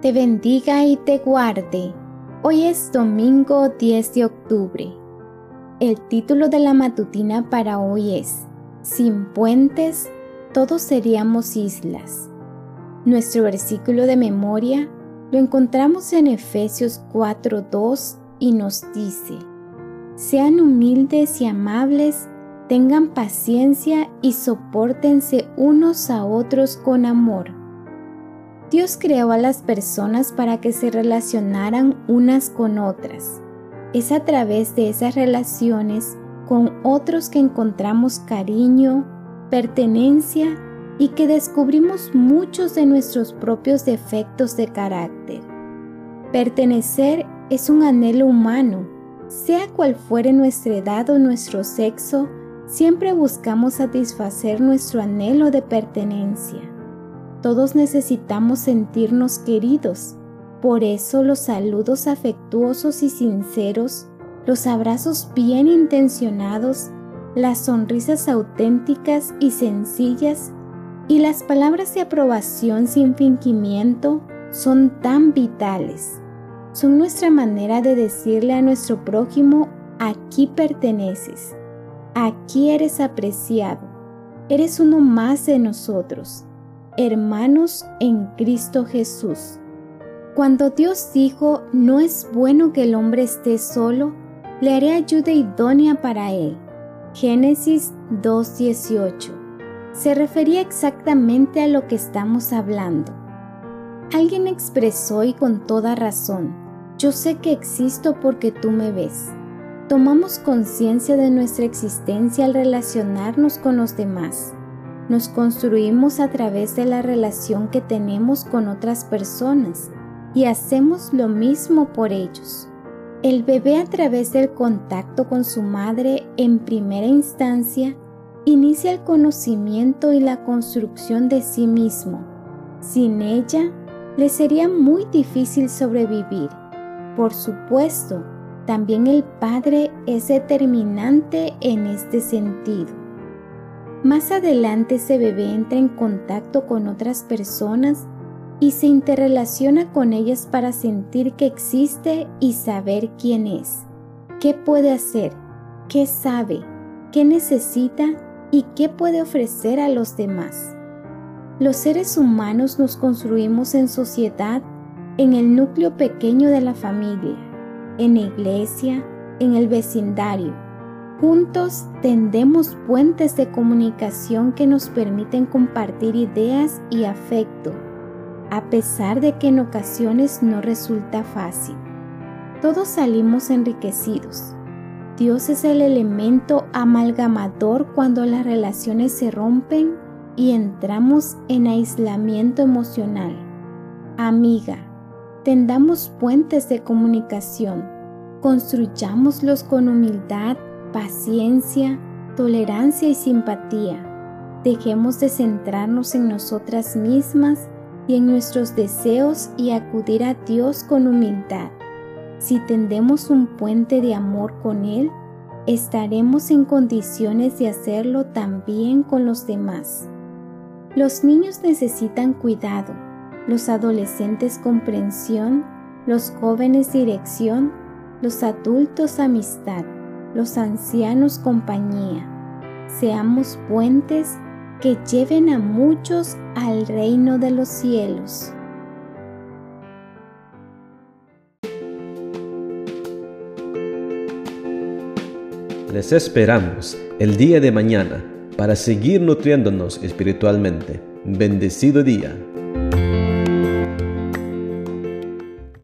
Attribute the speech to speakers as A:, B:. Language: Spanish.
A: te bendiga y te guarde. Hoy es domingo 10 de octubre. El título de la matutina para hoy es Sin puentes, todos seríamos islas. Nuestro versículo de memoria lo encontramos en Efesios 4:2 y nos dice, Sean humildes y amables, tengan paciencia y soportense unos a otros con amor. Dios creó a las personas para que se relacionaran unas con otras. Es a través de esas relaciones con otros que encontramos cariño, pertenencia y que descubrimos muchos de nuestros propios defectos de carácter. Pertenecer es un anhelo humano, sea cual fuere nuestra edad o nuestro sexo, siempre buscamos satisfacer nuestro anhelo de pertenencia. Todos necesitamos sentirnos queridos, por eso los saludos afectuosos y sinceros, los abrazos bien intencionados, las sonrisas auténticas y sencillas y las palabras de aprobación sin fingimiento son tan vitales. Son nuestra manera de decirle a nuestro prójimo, aquí perteneces, aquí eres apreciado, eres uno más de nosotros, hermanos en Cristo Jesús. Cuando Dios dijo, no es bueno que el hombre esté solo, le haré ayuda idónea para él. Génesis 2.18 se refería exactamente a lo que estamos hablando. Alguien expresó y con toda razón, yo sé que existo porque tú me ves. Tomamos conciencia de nuestra existencia al relacionarnos con los demás. Nos construimos a través de la relación que tenemos con otras personas y hacemos lo mismo por ellos. El bebé a través del contacto con su madre en primera instancia inicia el conocimiento y la construcción de sí mismo. Sin ella, le sería muy difícil sobrevivir. Por supuesto, también el Padre es determinante en este sentido. Más adelante ese bebé entra en contacto con otras personas y se interrelaciona con ellas para sentir que existe y saber quién es, qué puede hacer, qué sabe, qué necesita y qué puede ofrecer a los demás. Los seres humanos nos construimos en sociedad en el núcleo pequeño de la familia, en la iglesia, en el vecindario. Juntos tendemos puentes de comunicación que nos permiten compartir ideas y afecto, a pesar de que en ocasiones no resulta fácil. Todos salimos enriquecidos Dios es el elemento amalgamador cuando las relaciones se rompen y entramos en aislamiento emocional. Amiga, tendamos puentes de comunicación, construyámoslos con humildad, paciencia, tolerancia y simpatía. Dejemos de centrarnos en nosotras mismas y en nuestros deseos y acudir a Dios con humildad. Si tendemos un puente de amor con Él, estaremos en condiciones de hacerlo también con los demás. Los niños necesitan cuidado, los adolescentes comprensión, los jóvenes dirección, los adultos amistad, los ancianos compañía. Seamos puentes que lleven a muchos al reino de los cielos.
B: Les esperamos el día de mañana para seguir nutriéndonos espiritualmente. Bendecido día.